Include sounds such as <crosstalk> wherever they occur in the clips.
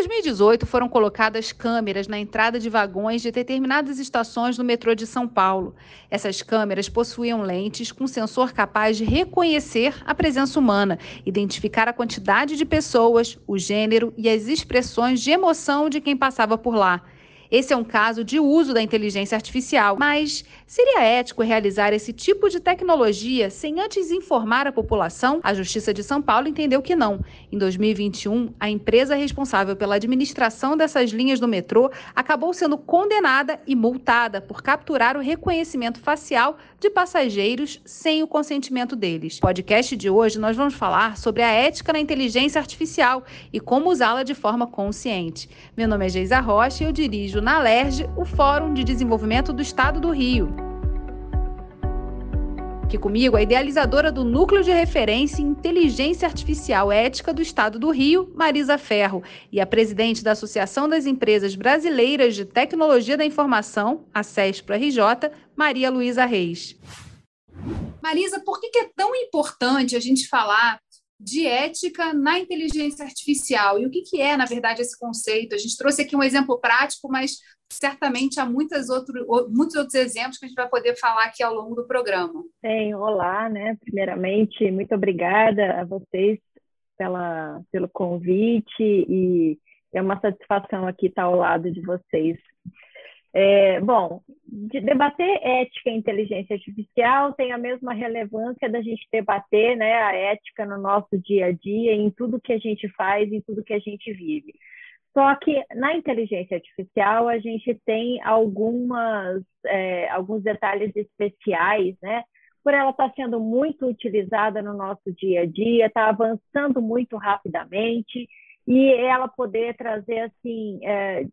2018, foram colocadas câmeras na entrada de vagões de determinadas estações no metrô de São Paulo. Essas câmeras possuíam lentes com sensor capaz de reconhecer a presença humana, identificar a quantidade de pessoas, o gênero e as expressões de emoção de quem passava por lá. Esse é um caso de uso da inteligência artificial, mas seria ético realizar esse tipo de tecnologia sem antes informar a população? A Justiça de São Paulo entendeu que não. Em 2021, a empresa responsável pela administração dessas linhas do metrô acabou sendo condenada e multada por capturar o reconhecimento facial de passageiros sem o consentimento deles. No podcast de hoje nós vamos falar sobre a ética na inteligência artificial e como usá-la de forma consciente. Meu nome é Geisa Rocha e eu dirijo na LERJ, o Fórum de Desenvolvimento do Estado do Rio. Aqui comigo a idealizadora do Núcleo de Referência em Inteligência Artificial Ética do Estado do Rio, Marisa Ferro, e a presidente da Associação das Empresas Brasileiras de Tecnologia da Informação, a CESPRO RJ, Maria Luísa Reis. Marisa, por que é tão importante a gente falar de ética na inteligência artificial. E o que, que é, na verdade, esse conceito? A gente trouxe aqui um exemplo prático, mas certamente há muitas outro, muitos outros exemplos que a gente vai poder falar aqui ao longo do programa. Bem, olá, né? Primeiramente, muito obrigada a vocês pela, pelo convite e é uma satisfação aqui estar ao lado de vocês é, bom, de debater ética e inteligência artificial tem a mesma relevância da gente debater né, a ética no nosso dia a dia, em tudo que a gente faz, em tudo que a gente vive. Só que na inteligência artificial a gente tem algumas, é, alguns detalhes especiais, né? Por ela estar tá sendo muito utilizada no nosso dia a dia, está avançando muito rapidamente e ela poder trazer assim é,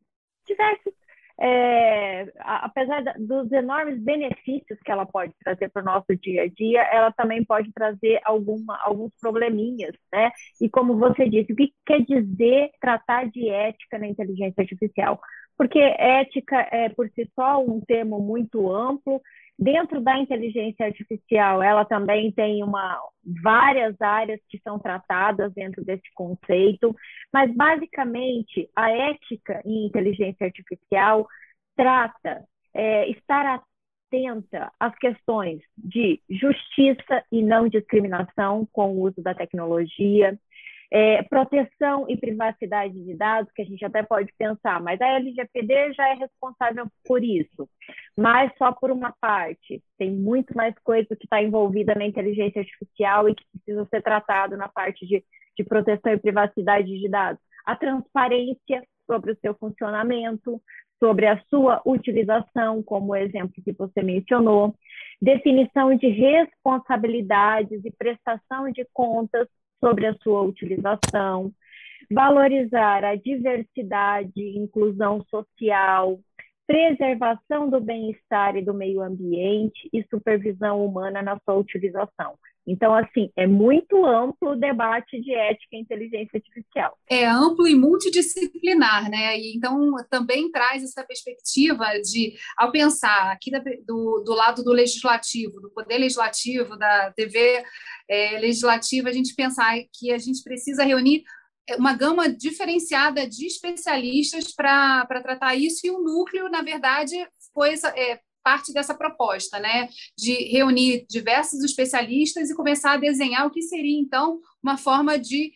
diversos é, apesar dos enormes benefícios que ela pode trazer para o nosso dia a dia, ela também pode trazer alguma, alguns probleminhas, né? E como você disse, o que quer dizer tratar de ética na inteligência artificial? Porque ética é por si só um termo muito amplo. Dentro da inteligência artificial, ela também tem uma, várias áreas que são tratadas dentro desse conceito, mas basicamente a ética em inteligência artificial trata é, estar atenta às questões de justiça e não discriminação com o uso da tecnologia, é, proteção e privacidade de dados, que a gente até pode pensar, mas a LGPD já é responsável por isso, mas só por uma parte. Tem muito mais coisa que está envolvida na inteligência artificial e que precisa ser tratado na parte de, de proteção e privacidade de dados. A transparência sobre o seu funcionamento, sobre a sua utilização, como o exemplo que você mencionou, definição de responsabilidades e prestação de contas sobre a sua utilização, valorizar a diversidade inclusão social, preservação do bem-estar e do meio ambiente e supervisão humana na sua utilização. Então, assim, é muito amplo o debate de ética e inteligência artificial. É amplo e multidisciplinar, né? E então também traz essa perspectiva de, ao pensar aqui da, do, do lado do legislativo, do poder legislativo, da TV é, legislativa, a gente pensar que a gente precisa reunir uma gama diferenciada de especialistas para tratar isso, e o núcleo, na verdade, foi é, parte dessa proposta, né, de reunir diversos especialistas e começar a desenhar o que seria, então, uma forma de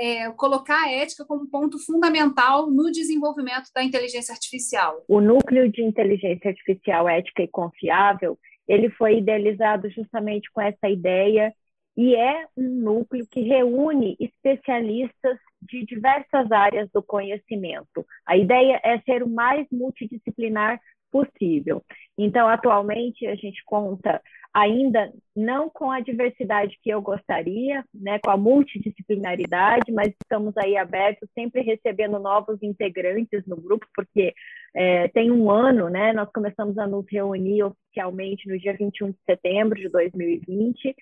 é, colocar a ética como ponto fundamental no desenvolvimento da inteligência artificial. O núcleo de inteligência artificial ética e confiável, ele foi idealizado justamente com essa ideia e é um núcleo que reúne especialistas de diversas áreas do conhecimento. A ideia é ser o mais multidisciplinar possível. Então, atualmente, a gente conta ainda não com a diversidade que eu gostaria, né, com a multidisciplinaridade, mas estamos aí abertos, sempre recebendo novos integrantes no grupo, porque é, tem um ano, né, nós começamos a nos reunir oficialmente no dia 21 de setembro de 2020,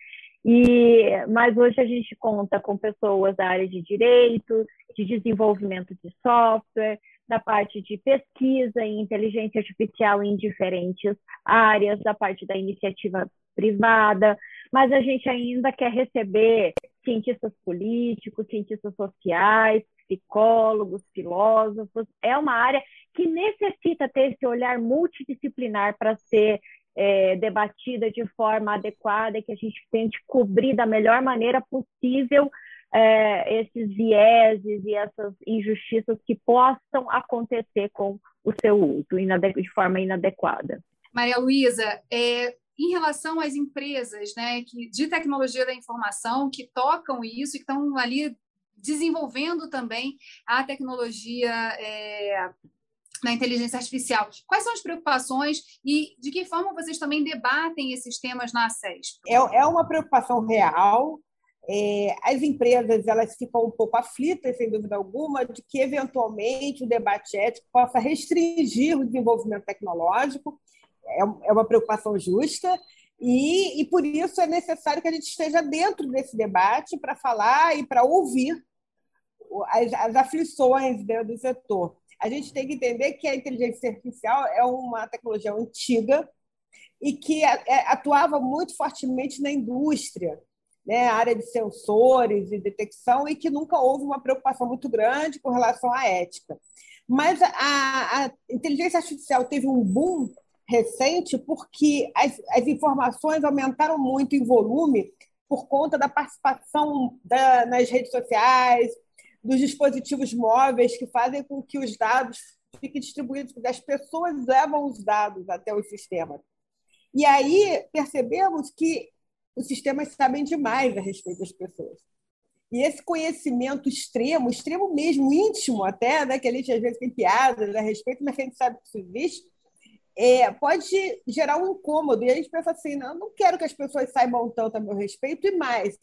e, mas hoje a gente conta com pessoas da área de direito, de desenvolvimento de software, da parte de pesquisa em inteligência artificial em diferentes áreas, da parte da iniciativa privada, mas a gente ainda quer receber cientistas políticos, cientistas sociais, psicólogos, filósofos. É uma área que necessita ter esse olhar multidisciplinar para ser é, debatida de forma adequada e que a gente tente cobrir da melhor maneira possível é, esses vieses e essas injustiças que possam acontecer com o seu uso de forma inadequada. Maria Luísa, é, em relação às empresas né, que, de tecnologia da informação que tocam isso e que estão ali desenvolvendo também a tecnologia é, na inteligência artificial. Quais são as preocupações e de que forma vocês também debatem esses temas na SES? É, é uma preocupação real. É, as empresas elas ficam um pouco aflitas, sem dúvida alguma, de que eventualmente o debate ético possa restringir o desenvolvimento tecnológico. É, é uma preocupação justa. E, e por isso é necessário que a gente esteja dentro desse debate para falar e para ouvir as, as aflições dentro do setor a gente tem que entender que a inteligência artificial é uma tecnologia antiga e que é, atuava muito fortemente na indústria, né, área de sensores e detecção, e que nunca houve uma preocupação muito grande com relação à ética. Mas a, a inteligência artificial teve um boom recente porque as, as informações aumentaram muito em volume por conta da participação da, nas redes sociais, dos dispositivos móveis que fazem com que os dados fiquem distribuídos, as pessoas levam os dados até os sistemas. E aí percebemos que os sistemas sabem demais a respeito das pessoas. E esse conhecimento extremo, extremo mesmo, íntimo até, né, que a gente às vezes tem piadas a respeito, mas a gente sabe que isso existe, é, pode gerar um incômodo. E a gente pensa assim: não, não quero que as pessoas saibam tanto a meu respeito, e mais,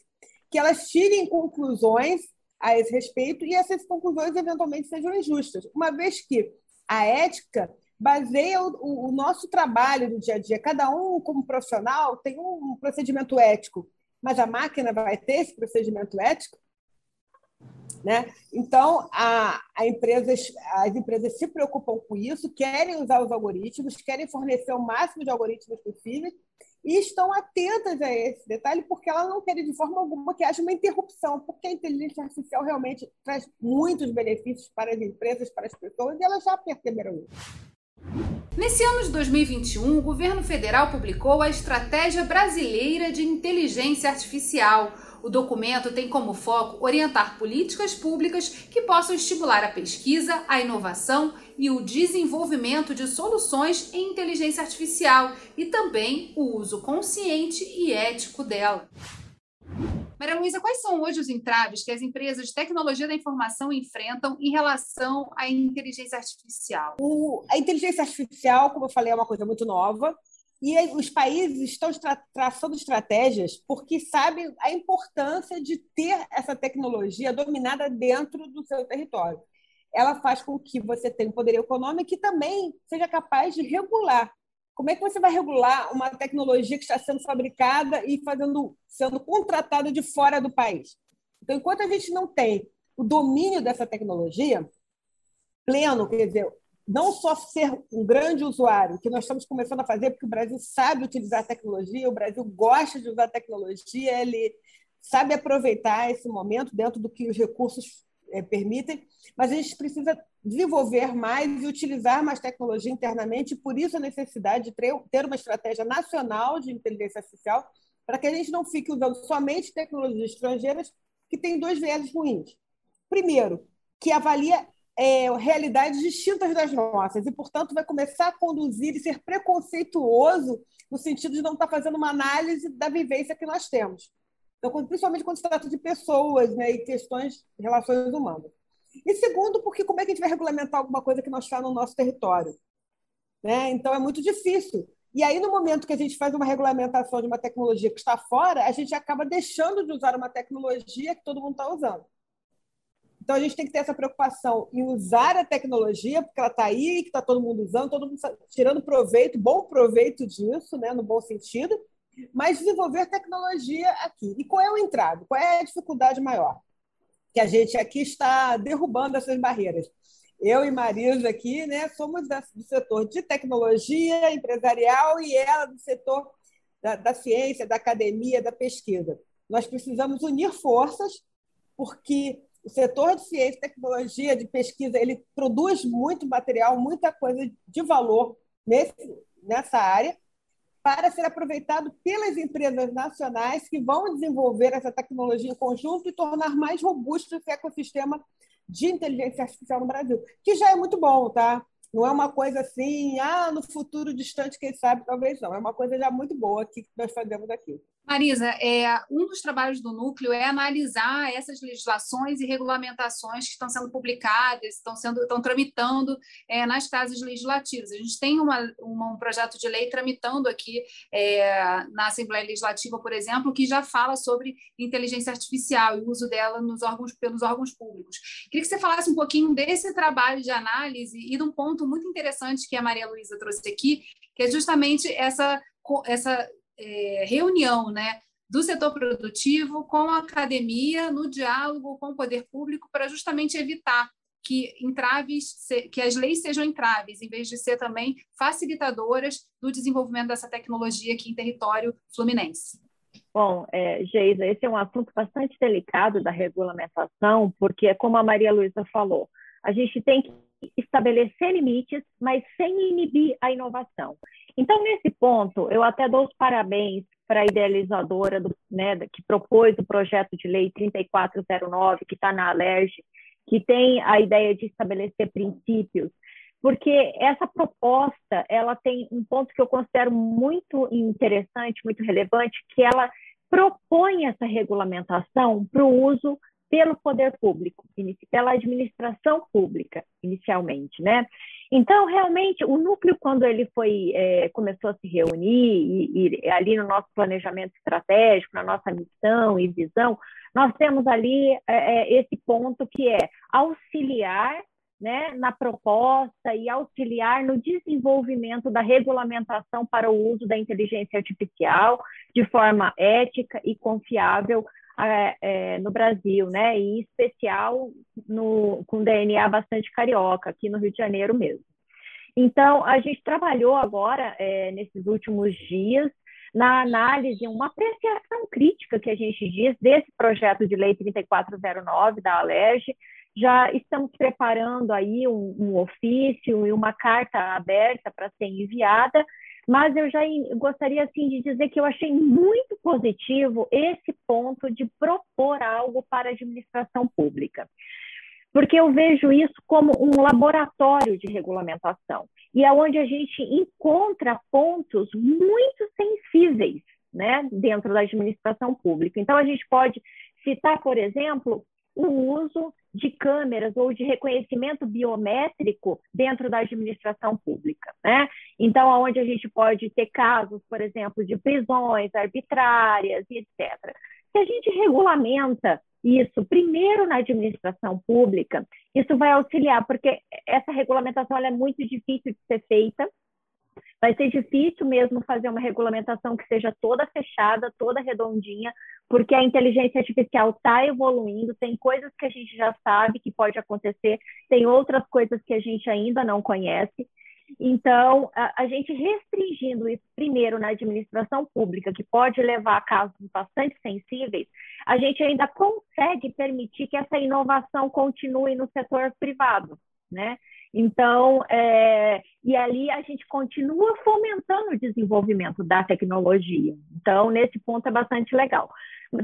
que elas tirem conclusões a esse respeito e essas conclusões eventualmente sejam injustas, uma vez que a ética baseia o, o, nosso trabalho do dia a dia. Cada um, como profissional, tem um procedimento ético, mas a máquina vai ter esse procedimento ético? Né? Então, a, a empresas, as empresas se preocupam com isso, querem usar os algoritmos, querem fornecer o máximo de algoritmos possíveis, e estão atentas a esse detalhe, porque ela não quer de forma alguma que haja uma interrupção, porque a inteligência artificial realmente traz muitos benefícios para as empresas, para as pessoas, e elas já perceberam isso. Nesse ano de 2021, o governo federal publicou a Estratégia Brasileira de Inteligência Artificial o documento tem como foco orientar políticas públicas que possam estimular a pesquisa, a inovação e o desenvolvimento de soluções em inteligência artificial e também o uso consciente e ético dela. Maria Luísa, quais são hoje os entraves que as empresas de tecnologia da informação enfrentam em relação à inteligência artificial? O, a inteligência artificial, como eu falei, é uma coisa muito nova. E os países estão tra traçando estratégias porque sabem a importância de ter essa tecnologia dominada dentro do seu território. Ela faz com que você tenha um poder econômico e também seja capaz de regular. Como é que você vai regular uma tecnologia que está sendo fabricada e fazendo, sendo contratada de fora do país? Então, enquanto a gente não tem o domínio dessa tecnologia pleno, quer dizer, não só ser um grande usuário, que nós estamos começando a fazer, porque o Brasil sabe utilizar tecnologia, o Brasil gosta de usar tecnologia, ele sabe aproveitar esse momento dentro do que os recursos é, permitem, mas a gente precisa desenvolver mais e utilizar mais tecnologia internamente, por isso a necessidade de ter uma estratégia nacional de inteligência artificial, para que a gente não fique usando somente tecnologias estrangeiras que têm dois vieses ruins. Primeiro, que avalia é, realidades distintas das nossas e, portanto, vai começar a conduzir e ser preconceituoso no sentido de não estar fazendo uma análise da vivência que nós temos. Então, principalmente quando se trata de pessoas né, e questões relações humanas. E segundo, porque como é que a gente vai regulamentar alguma coisa que não está no nosso território? Né? Então, é muito difícil. E aí, no momento que a gente faz uma regulamentação de uma tecnologia que está fora, a gente acaba deixando de usar uma tecnologia que todo mundo está usando. Então, a gente tem que ter essa preocupação em usar a tecnologia, porque ela está aí, que está todo mundo usando, todo mundo tirando proveito, bom proveito disso, né, no bom sentido, mas desenvolver tecnologia aqui. E qual é o entrave? Qual é a dificuldade maior? Que a gente aqui está derrubando essas barreiras. Eu e Marisa aqui né, somos do setor de tecnologia empresarial e ela do setor da, da ciência, da academia, da pesquisa. Nós precisamos unir forças, porque o setor de ciência tecnologia, de pesquisa, ele produz muito material, muita coisa de valor nesse, nessa área, para ser aproveitado pelas empresas nacionais que vão desenvolver essa tecnologia em conjunto e tornar mais robusto esse ecossistema de inteligência artificial no Brasil, que já é muito bom, tá? Não é uma coisa assim, ah, no futuro distante, quem sabe, talvez não. É uma coisa já muito boa que nós fazemos aqui. Marisa, é, um dos trabalhos do núcleo é analisar essas legislações e regulamentações que estão sendo publicadas, estão sendo estão tramitando é, nas casas legislativas. A gente tem uma, uma, um projeto de lei tramitando aqui é, na Assembleia Legislativa, por exemplo, que já fala sobre inteligência artificial e o uso dela nos órgãos pelos órgãos públicos. Queria que você falasse um pouquinho desse trabalho de análise e de um ponto muito interessante que a Maria Luísa trouxe aqui, que é justamente essa essa é, reunião né, do setor produtivo com a academia, no diálogo com o poder público, para justamente evitar que entraves, que as leis sejam entraves, em vez de ser também facilitadoras do desenvolvimento dessa tecnologia aqui em território fluminense. Bom, é, Geisa, esse é um assunto bastante delicado da regulamentação, porque, é como a Maria Luísa falou, a gente tem que estabelecer limites, mas sem inibir a inovação. Então, nesse ponto, eu até dou os parabéns para a idealizadora do, né, que propôs o projeto de lei 3409, que está na Alerj, que tem a ideia de estabelecer princípios, porque essa proposta ela tem um ponto que eu considero muito interessante, muito relevante, que ela propõe essa regulamentação para o uso pelo poder público, pela administração pública, inicialmente, né? Então, realmente, o núcleo, quando ele foi é, começou a se reunir e, e, ali no nosso planejamento estratégico, na nossa missão e visão, nós temos ali é, é esse ponto que é auxiliar né, na proposta e auxiliar no desenvolvimento da regulamentação para o uso da inteligência artificial de forma ética e confiável é, é, no Brasil, né? E em especial no, com DNA bastante carioca, aqui no Rio de Janeiro mesmo. Então, a gente trabalhou agora, é, nesses últimos dias, na análise, uma apreciação crítica que a gente diz desse projeto de lei 3409 da Alerj. Já estamos preparando aí um, um ofício e uma carta aberta para ser enviada, mas eu já gostaria assim de dizer que eu achei muito positivo esse ponto de propor algo para a administração pública. Porque eu vejo isso como um laboratório de regulamentação e é onde a gente encontra pontos muito sensíveis né, dentro da administração pública. Então, a gente pode citar, por exemplo, o uso de câmeras ou de reconhecimento biométrico dentro da administração pública, né? Então, onde a gente pode ter casos, por exemplo, de prisões arbitrárias e etc. Se a gente regulamenta isso primeiro na administração pública, isso vai auxiliar, porque essa regulamentação é muito difícil de ser feita, Vai ser difícil mesmo fazer uma regulamentação que seja toda fechada, toda redondinha, porque a inteligência artificial está evoluindo, tem coisas que a gente já sabe que pode acontecer, tem outras coisas que a gente ainda não conhece. Então, a, a, gente restringindo isso primeiro na administração pública, que pode levar a casos bastante sensíveis, a gente ainda consegue permitir que essa inovação continue no setor privado, né? Então, é, e ali a gente continua fomentando o desenvolvimento da tecnologia. Então, nesse ponto é bastante legal.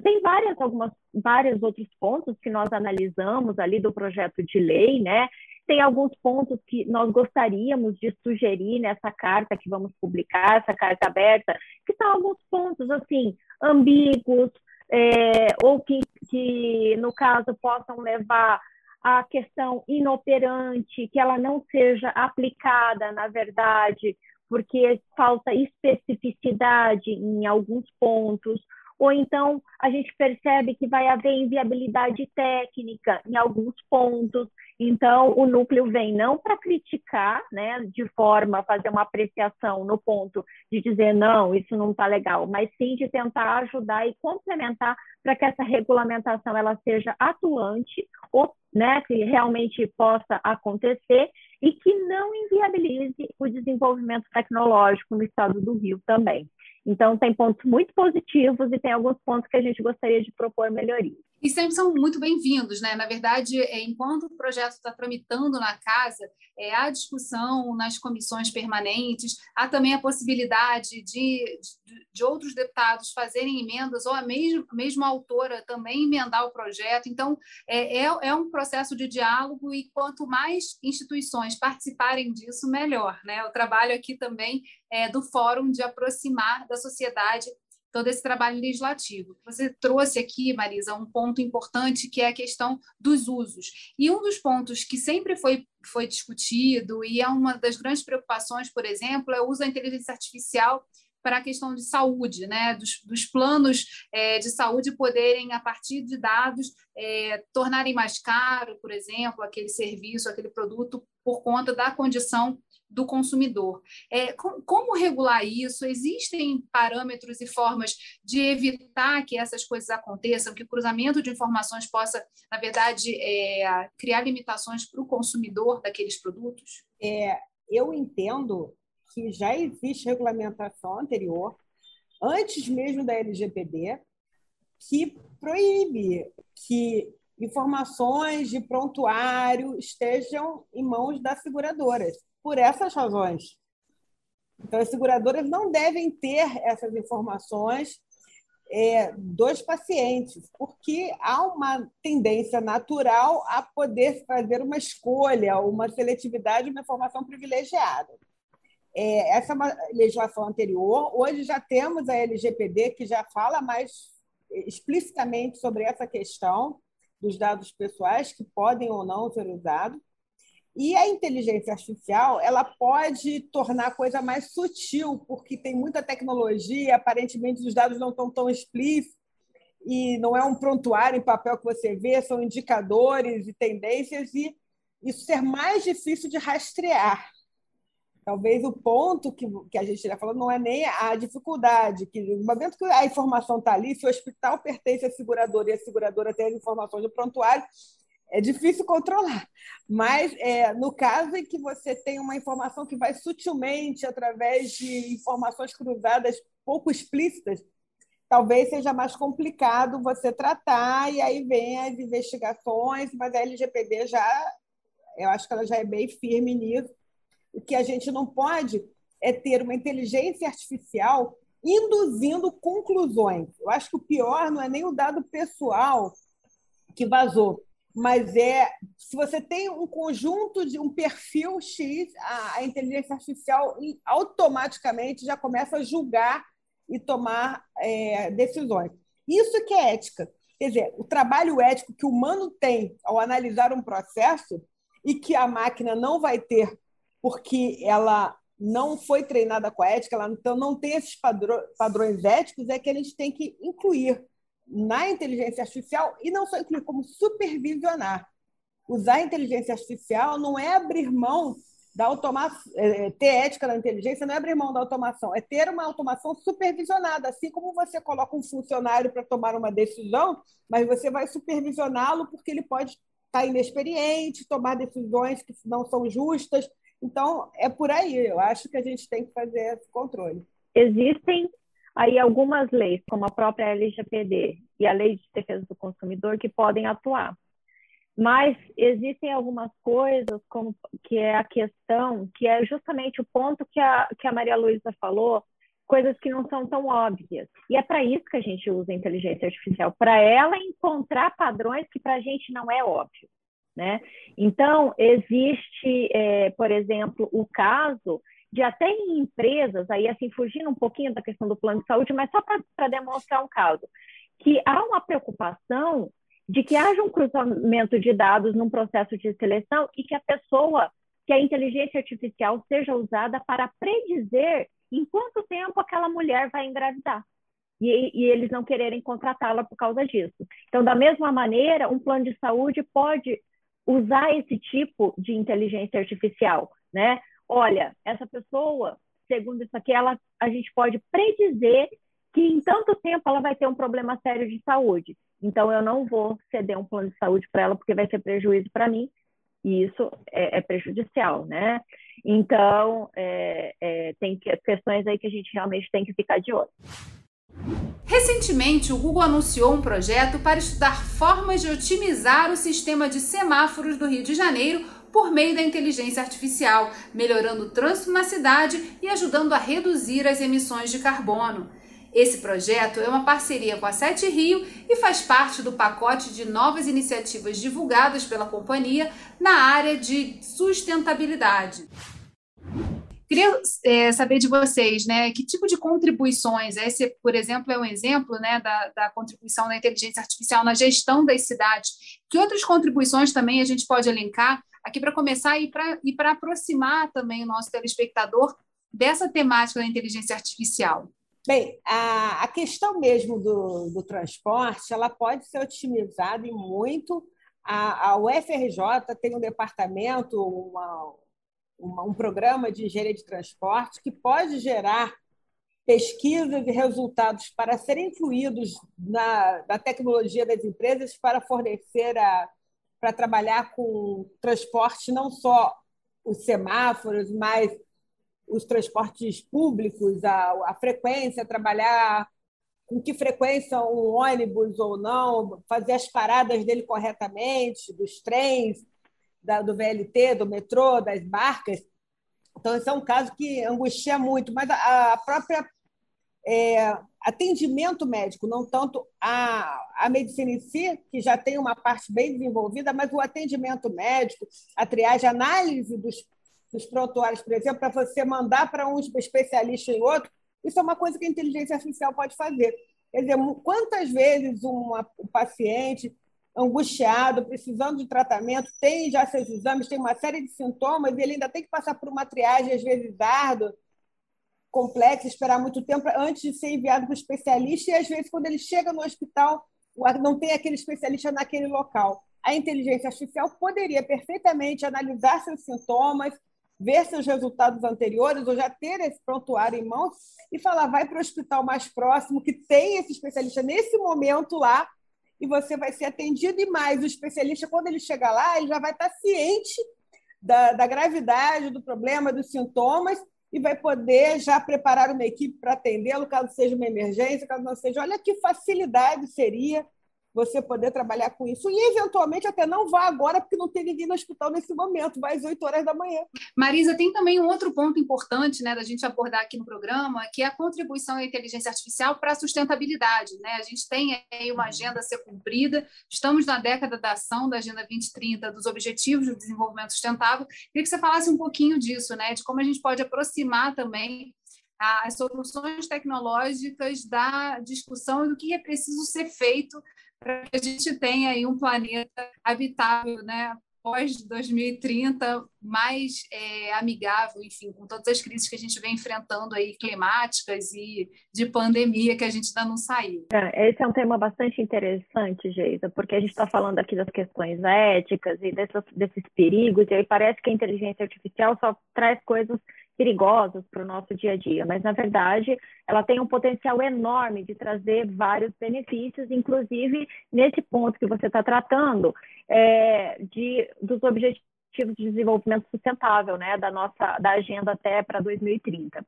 Tem várias, algumas, vários outros pontos que nós analisamos ali do projeto de lei, né? Tem alguns pontos que nós gostaríamos de sugerir nessa carta que vamos publicar, essa carta aberta, que são alguns pontos, assim, ambíguos, é, ou que, que, no caso, possam levar a questão inoperante, que ela não seja aplicada, na verdade, porque falta especificidade em alguns pontos, ou então a gente percebe que vai haver inviabilidade técnica em alguns pontos. Então, o núcleo vem não para criticar, né, de forma a fazer uma apreciação no ponto de dizer não, isso não está legal, mas sim de tentar ajudar e complementar para que essa regulamentação ela seja atuante, ou, né, que realmente possa acontecer e que não inviabilize o desenvolvimento tecnológico no estado do Rio também. Então, tem pontos muito positivos e tem alguns pontos que a gente gostaria de propor melhorias. E sempre são muito bem-vindos, né? Na verdade, é, enquanto o projeto está tramitando na casa, é, há discussão nas comissões permanentes, há também a possibilidade de, de, de outros deputados fazerem emendas, ou a mesma, mesma autora também emendar o projeto. Então, é, é, é um processo de diálogo e quanto mais instituições participarem disso, melhor. Né? O trabalho aqui também é do Fórum de aproximar da sociedade todo esse trabalho legislativo. Você trouxe aqui, Marisa, um ponto importante que é a questão dos usos. E um dos pontos que sempre foi, foi discutido e é uma das grandes preocupações, por exemplo, é o uso da inteligência artificial para a questão de saúde, né? dos, dos planos é, de saúde poderem, a partir de dados, é, tornarem mais caro, por exemplo, aquele serviço, aquele produto, por conta da condição do consumidor. É, com, como regular isso? Existem parâmetros e formas de evitar que essas coisas aconteçam, que o cruzamento de informações possa, na verdade, é, criar limitações para o consumidor daqueles produtos? É, eu entendo que já existe regulamentação anterior, antes mesmo da LGPD, que proíbe que informações de prontuário estejam em mãos das seguradoras por essas razões. Então, as seguradoras não devem ter essas informações é, dos pacientes, porque há uma tendência natural a poder fazer uma escolha, uma seletividade, uma informação privilegiada. É, essa é uma legislação anterior. Hoje já temos a LGPD, que já fala mais explicitamente sobre essa questão dos dados pessoais que podem ou não ser usados. E a inteligência artificial, ela pode tornar a coisa mais sutil, porque tem muita tecnologia, aparentemente os dados não estão tão explícitos, e não é um prontuário em papel que você vê, são indicadores e tendências, e isso ser mais difícil de rastrear. Talvez o ponto que, que a gente está falando não é nem a dificuldade, que no momento que a informação está ali, se o hospital pertence à seguradora e a seguradora tem as informações do prontuário, é difícil controlar. Mas é, no caso em que você tem uma informação que vai sutilmente, através de informações cruzadas pouco explícitas, talvez seja mais complicado você tratar, e aí vem as investigações, mas a LGPD já, eu acho que ela já é bem firme nisso. O que a gente não pode é ter uma inteligência artificial induzindo conclusões. Eu acho que o pior não é nem o dado pessoal que vazou, mas é se você tem um conjunto de um perfil X, a, a inteligência artificial automaticamente já começa a julgar e tomar é, decisões. Isso que é ética. Quer dizer, o trabalho ético que o humano tem ao analisar um processo e que a máquina não vai ter porque ela não foi treinada com a ética, ela então não tem esses padrões éticos, é que a gente tem que incluir na inteligência artificial e não só incluir, como supervisionar. Usar a inteligência artificial não é abrir mão da automação, é, é, ter ética na inteligência não é abrir mão da automação, é ter uma automação supervisionada, assim como você coloca um funcionário para tomar uma decisão, mas você vai supervisioná-lo porque ele pode estar inexperiente, tomar decisões que não são justas. Então, é por aí. Eu acho que a gente tem que fazer esse controle. Existem aí algumas leis, como a própria LGPD e a Lei de Defesa do Consumidor, que podem atuar. Mas existem algumas coisas, como que é a questão, que é justamente o ponto que a, que a Maria Luísa falou, coisas que não são tão óbvias. E é para isso que a gente usa a inteligência artificial, para ela encontrar padrões que para a gente não é óbvio. Né? Então, existe, é, por exemplo, o caso de até em empresas, aí assim, fugindo um pouquinho da questão do plano de saúde, mas só para demonstrar um caso, que há uma preocupação de que haja um cruzamento de dados num processo de seleção e que a pessoa, que a inteligência artificial seja usada para predizer em quanto tempo aquela mulher vai engravidar. E, e eles não quererem contratá-la por causa disso. Então, da mesma maneira, um plano de saúde pode usar esse tipo de inteligência artificial, né? Olha, essa pessoa, segundo isso aqui, ela, a gente pode predizer que em tanto tempo ela vai ter um problema sério de saúde. Então, eu não vou ceder um plano de saúde para ela, porque vai ser prejuízo para mim, e isso é, é, prejudicial, né? Então, é, é, tem questões aí que a gente realmente tem que ficar de olho. Recentemente, o Google anunciou um projeto para estudar formas de otimizar o sistema de semáforos do Rio de Janeiro por meio da inteligência artificial, melhorando o trânsito na cidade e ajudando a reduzir as emissões de carbono. Esse projeto é uma parceria com a Sete Rio e faz parte do pacote de novas iniciativas divulgadas pela companhia na área de sustentabilidade. Queria é, saber de vocês, né, que tipo de contribuições, esse, por exemplo, é um exemplo né, da, da contribuição da inteligência artificial na gestão das cidades. Que outras contribuições também a gente pode elencar aqui para começar e para aproximar também o nosso telespectador dessa temática da inteligência artificial? Bem, a, a questão mesmo do, do transporte, ela pode ser otimizada em muito. A, a UFRJ tem um departamento, uma, uma, um programa de engenharia de transporte que pode gerar pesquisas e resultados para serem incluídos na, na tecnologia das empresas para fornecer a, para trabalhar com transporte não só os semáforos, mas os transportes públicos, a, a frequência, trabalhar com que frequência um ônibus ou não, fazer as paradas dele corretamente, dos trens, da, do VLT, do metrô, das barcas. Então, esse é um caso que angustia muito, mas a, a própria é, atendimento médico, não tanto a, a medicina em si, que já tem uma parte bem desenvolvida, mas o atendimento médico, a triagem, a análise dos, dos prontuários, por exemplo, para você mandar para um especialista em outro, isso é uma coisa que a inteligência artificial pode fazer. Quer dizer, quantas vezes uma, um paciente angustiado, precisando de tratamento, tem já seus exames, tem uma série de sintomas, e ele ainda tem que passar por uma triagem, às vezes árdua, complexa, esperar muito tempo antes de ser enviado para o especialista, e às vezes, quando ele chega no hospital, não tem aquele especialista naquele local. A inteligência artificial poderia perfeitamente analisar seus sintomas, ver seus resultados anteriores, ou já ter esse prontuário em mãos e falar: vai para o hospital mais próximo, que tem esse especialista nesse momento lá, e você vai ser atendido. E mais, o especialista, quando ele chegar lá, ele já vai estar ciente da, da gravidade do problema, dos sintomas, e vai poder já preparar uma equipe para atendê-lo, caso seja uma emergência, caso não seja. Olha que facilidade seria você poder trabalhar com isso. E, eventualmente, até não vá agora, porque não tem ninguém no hospital nesse momento, vai às 8 horas da manhã. Marisa, tem também um outro ponto importante né, da gente abordar aqui no programa, que é a contribuição da inteligência artificial para a sustentabilidade. Né? A gente tem aí uma agenda a ser cumprida, estamos na década da ação da Agenda 2030, dos Objetivos do Desenvolvimento Sustentável. Queria que você falasse um pouquinho disso, né, de como a gente pode aproximar também as soluções tecnológicas da discussão e do que é preciso ser feito para que a gente tenha aí um planeta habitável, né? pós 2030 mais é, amigável, enfim, com todas as crises que a gente vem enfrentando aí climáticas e de pandemia que a gente ainda não saiu. É, esse é um tema bastante interessante, Geisa, porque a gente está falando aqui das questões éticas e desses, desses perigos, e aí parece que a inteligência artificial só traz coisas perigosas para o nosso dia a dia, mas na verdade ela tem um potencial enorme de trazer vários benefícios, inclusive nesse ponto que você está tratando, é, de, dos objetivos de desenvolvimento sustentável, né, da nossa da agenda até para 2030.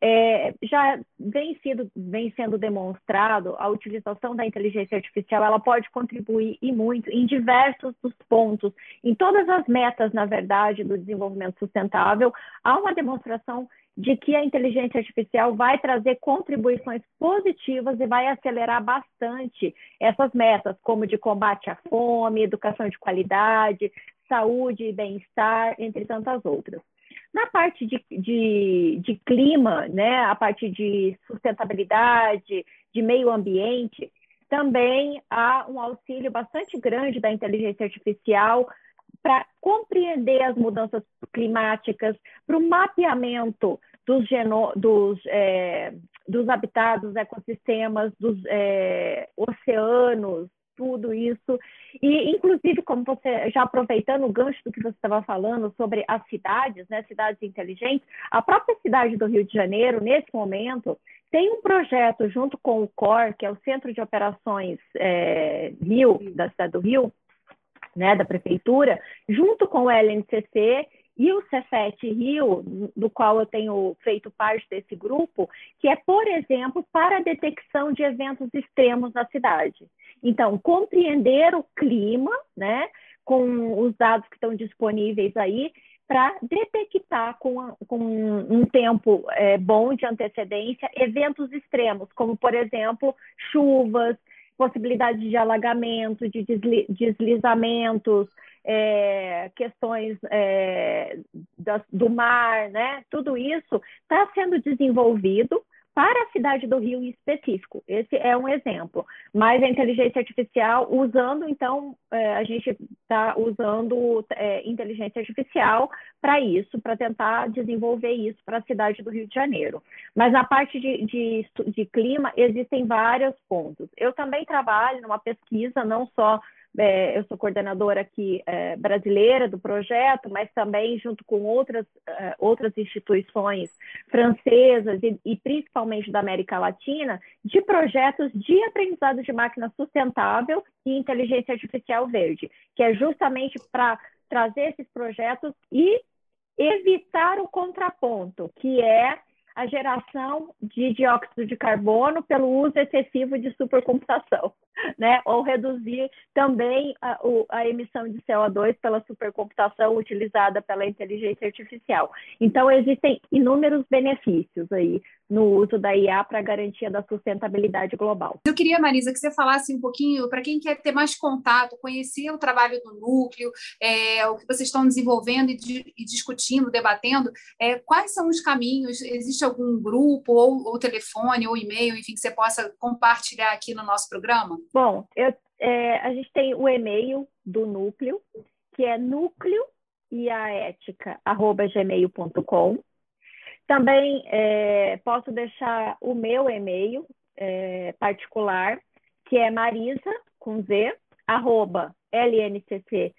É, já vem, sido, vem sendo demonstrado a utilização da inteligência artificial, ela pode contribuir e muito em diversos dos pontos, em todas as metas, na verdade, do desenvolvimento sustentável, há uma demonstração de que a inteligência artificial vai trazer contribuições positivas e vai acelerar bastante essas metas, como de combate à fome, educação de qualidade, saúde e bem-estar, entre tantas outras. Na parte de, de, de clima, né, a parte de sustentabilidade, de meio ambiente, também há um auxílio bastante grande da inteligência artificial para compreender as mudanças climáticas, para o mapeamento dos, geno, dos, é, dos habitados, ecossistemas, dos é, oceanos, tudo isso. E, inclusive, como você, já aproveitando o gancho do que você estava falando sobre as cidades, né, cidades inteligentes, a própria cidade do Rio de Janeiro, nesse momento, tem um projeto junto com o COR, que é o Centro de Operações é, Rio, da cidade do Rio, né, da prefeitura, junto com o LNCC e o Cefet Rio, do qual eu tenho feito parte desse grupo, que é, por exemplo, para a detecção de eventos extremos na cidade. Então, compreender o clima, né, com os dados que estão disponíveis aí, para detectar com, com, um tempo é, bom de antecedência eventos extremos, como, por exemplo, chuvas, possibilidade de alagamento, de deslizamentos, é, questões é, do mar, né? Tudo isso está sendo desenvolvido para a cidade do Rio em específico. Esse é um exemplo. Mas a inteligência artificial, usando, então, é, a gente está usando é, inteligência artificial para isso, para tentar desenvolver isso para a cidade do Rio de Janeiro. Mas na parte de, de, de clima, existem vários pontos. Eu também trabalho numa pesquisa, não só é, eu sou coordenadora aqui é, brasileira do projeto, mas também junto com outras, é, outras instituições francesas e, e, principalmente da América Latina, de projetos de aprendizado de máquina sustentável e inteligência artificial verde, que é justamente para trazer esses projetos e evitar o contraponto, que é a geração de dióxido de carbono pelo uso excessivo de supercomputação, <laughs> né? Ou reduzir também a, a, emissão de CO2 pela supercomputação utilizada pela inteligência artificial. Então, existem inúmeros benefícios aí no uso da IA para garantia da sustentabilidade global. Eu queria, Marisa, que você falasse um pouquinho para quem quer ter mais contato, conhecer o trabalho do núcleo, é, o que vocês estão desenvolvendo e, de, e discutindo, debatendo, é, quais são os caminhos? Existe algum grupo, ou, ou telefone, ou e-mail, enfim, que você possa compartilhar aqui no nosso programa? Bom, eu, é, a gente tem o e-mail do núcleo, que é núcleo e a ética, arroba gmail.com. Também é, posso deixar o meu e-mail é, particular, que é marisa, com z, arroba lncc.br.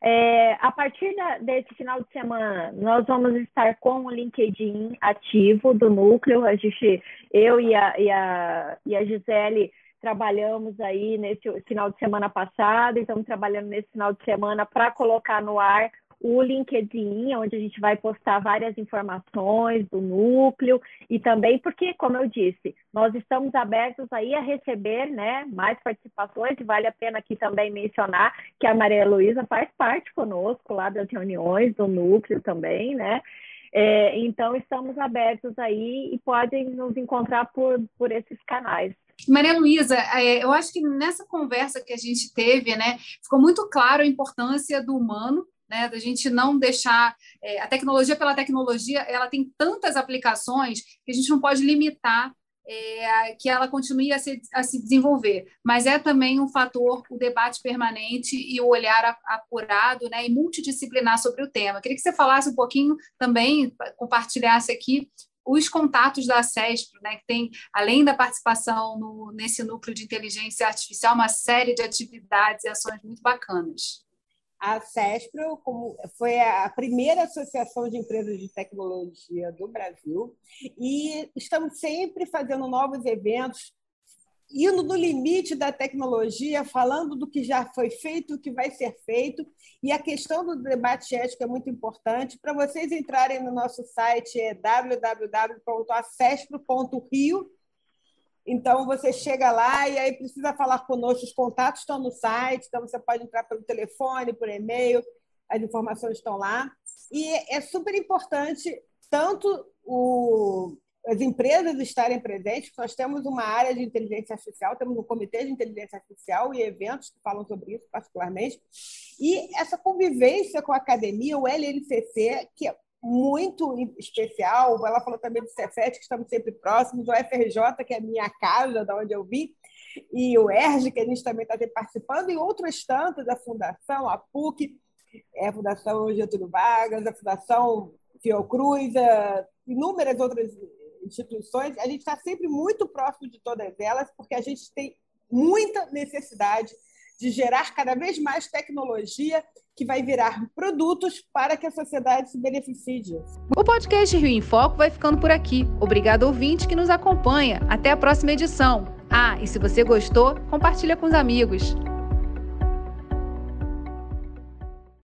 É, a partir da, desse final de semana, nós vamos estar com o LinkedIn ativo do núcleo. A gente, eu e a, e a, e a Gisele trabalhamos aí nesse final de semana passado estamos trabalhando nesse final de semana para colocar no ar o LinkedIn, onde a gente vai postar várias informações do núcleo e também porque, como eu disse, nós estamos abertos aí a receber né, mais participações e vale a pena aqui também mencionar que a Maria Luísa faz parte conosco lá das reuniões do núcleo também, né? É, então, estamos abertos aí e podem nos encontrar por, por esses canais. Maria Luísa, é, eu acho que nessa conversa que a gente teve, né, ficou muito claro a importância do humano né, da gente não deixar é, a tecnologia pela tecnologia, ela tem tantas aplicações que a gente não pode limitar é, que ela continue a se, a se, desenvolver, mas é também um fator o debate permanente e o olhar apurado né, e multidisciplinar sobre o tema. Queria que você falasse um pouquinho também, compartilhasse aqui os contatos da CESPRO, né, que tem, além da participação no, nesse núcleo de inteligência artificial, uma série de atividades e ações muito bacanas a CESPRO como foi a primeira associação de empresas de tecnologia do Brasil e estamos sempre fazendo novos eventos, indo no limite da tecnologia, falando do que já foi feito, o que vai ser feito. E a questão do debate ético é muito importante. Para vocês entrarem no nosso site é www.acespro.rio então, você chega lá e aí precisa falar conosco. Os contatos estão no site, então você pode entrar pelo telefone, por e-mail, as informações estão lá. E é super importante tanto o, as empresas estarem presentes, nós temos uma área de inteligência artificial, temos um comitê de inteligência artificial e eventos que falam sobre isso, particularmente. E essa convivência com a academia, o LLCC, que é muito especial. Ela falou também do Cefet, que estamos sempre próximos, o FRJ, que é a minha casa, da onde eu vim, e o ERJ, que a gente também está participando, e outros tantos da Fundação, a PUC, é a Fundação Getúlio Vargas, a Fundação Fiocruz, inúmeras outras instituições. A gente está sempre muito próximo de todas elas, porque a gente tem muita necessidade de gerar cada vez mais tecnologia que vai virar produtos para que a sociedade se beneficie disso. O podcast Rio em Foco vai ficando por aqui. Obrigado ouvinte que nos acompanha. Até a próxima edição. Ah, e se você gostou, compartilha com os amigos.